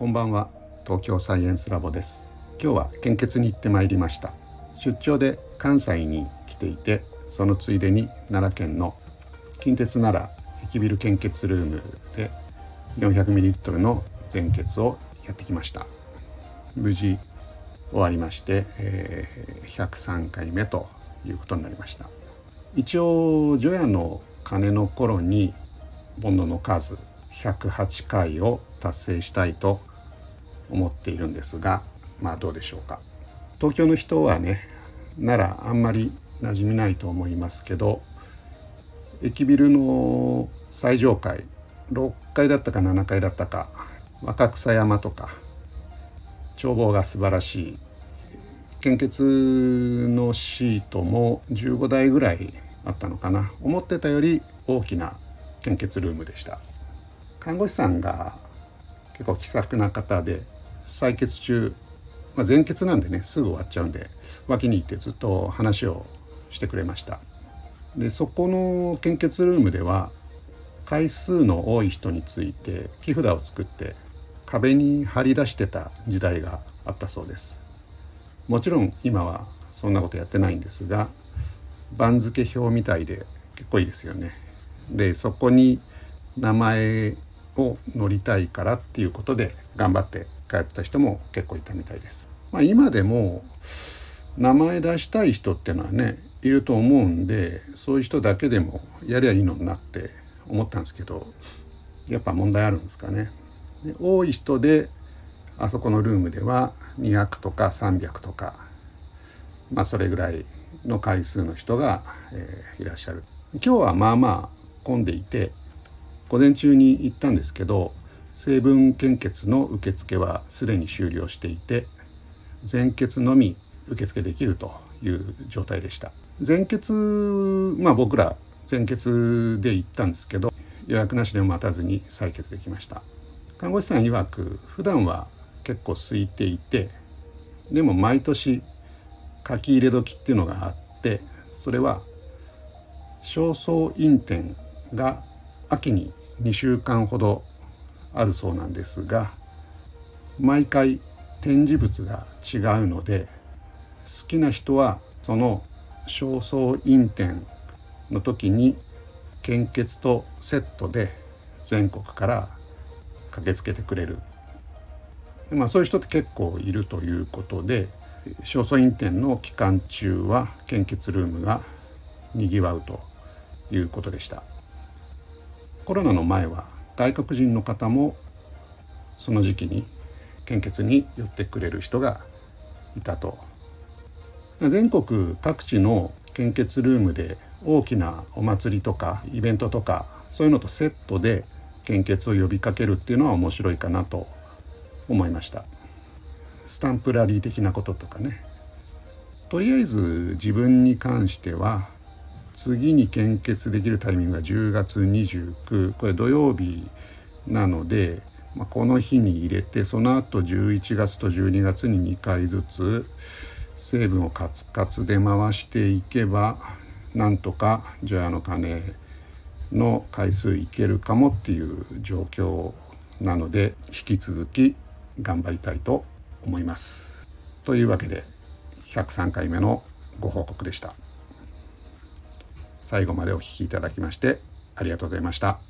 こんばんは。東京サイエンスラボです。今日は献血に行ってまいりました。出張で関西に来ていてそのついでに奈良県の近鉄奈良駅ビル献血ルームで 400ml の全血をやってきました。無事終わりまして、えー、103回目ということになりました。一応除夜の鐘の頃にボンドの数108回を達成したいと思っているんですがまあどうでしょうか。東京の人はねならあんまり馴染みないと思いますけど駅ビルの最上階6階だったか7階だったか若草山とか眺望が素晴らしい献血のシートも15台ぐらいあったのかな。思ってたより大きな献血ルームでした。看護師さんが結構気さくな方で採血中、まあ、前血なんでねすぐ終わっちゃうんで脇にいてずっと話をしてくれました。でそこの献血ルームでは回数の多い人について木札を作って壁に貼り出してた時代があったそうです。もちろん今はそんなことやってないんですが番付表みたいで結構いいですよね。でそこに名前を乗りたいからっていうことで頑張って通った人も結構いたみたいです。まあ、今でも名前出したい人っていうのはねいると思うんでそういう人だけでもやりゃいいのになって思ったんですけどやっぱ問題あるんですかね。で多い人であそこのルームでは200とか300とかまあそれぐらいの回数の人が、えー、いらっしゃる。今日はまあまあ混んでいて午前中に行ったんですけど成分献血の受付はすでに終了していて全血のみ受付できるという状態でした。全血まあ僕ら全血で行ったんですけど予約なしで待たずに採血できました。看護師さん曰く普段は結構空いていてでも毎年書き入れ時っていうのがあってそれは焦燥陰点が秋に2週間ほどあるそうなんですが毎回展示物が違うので好きな人はその焦燥陰点の時に献血とセットで全国から駆けつけてくれる、まあ、そういう人って結構いるということで焦燥陰点の期間中は献血ルームがにぎわうということでした。コロナの前は外国人の方もその時期に献血に寄ってくれる人がいたと。全国各地の献血ルームで大きなお祭りとかイベントとかそういうのとセットで献血を呼びかけるっていうのは面白いかなと思いました。スタンプラリー的なこととかね。とりあえず自分に関しては次に献血できるタイミングが10月29これ土曜日なので、まあ、この日に入れてその後11月と12月に2回ずつ成分をカツカツで回していけばなんとか除夜の鐘の回数いけるかもっていう状況なので引き続き頑張りたいと思います。というわけで103回目のご報告でした。最後までお聴きいただきましてありがとうございました。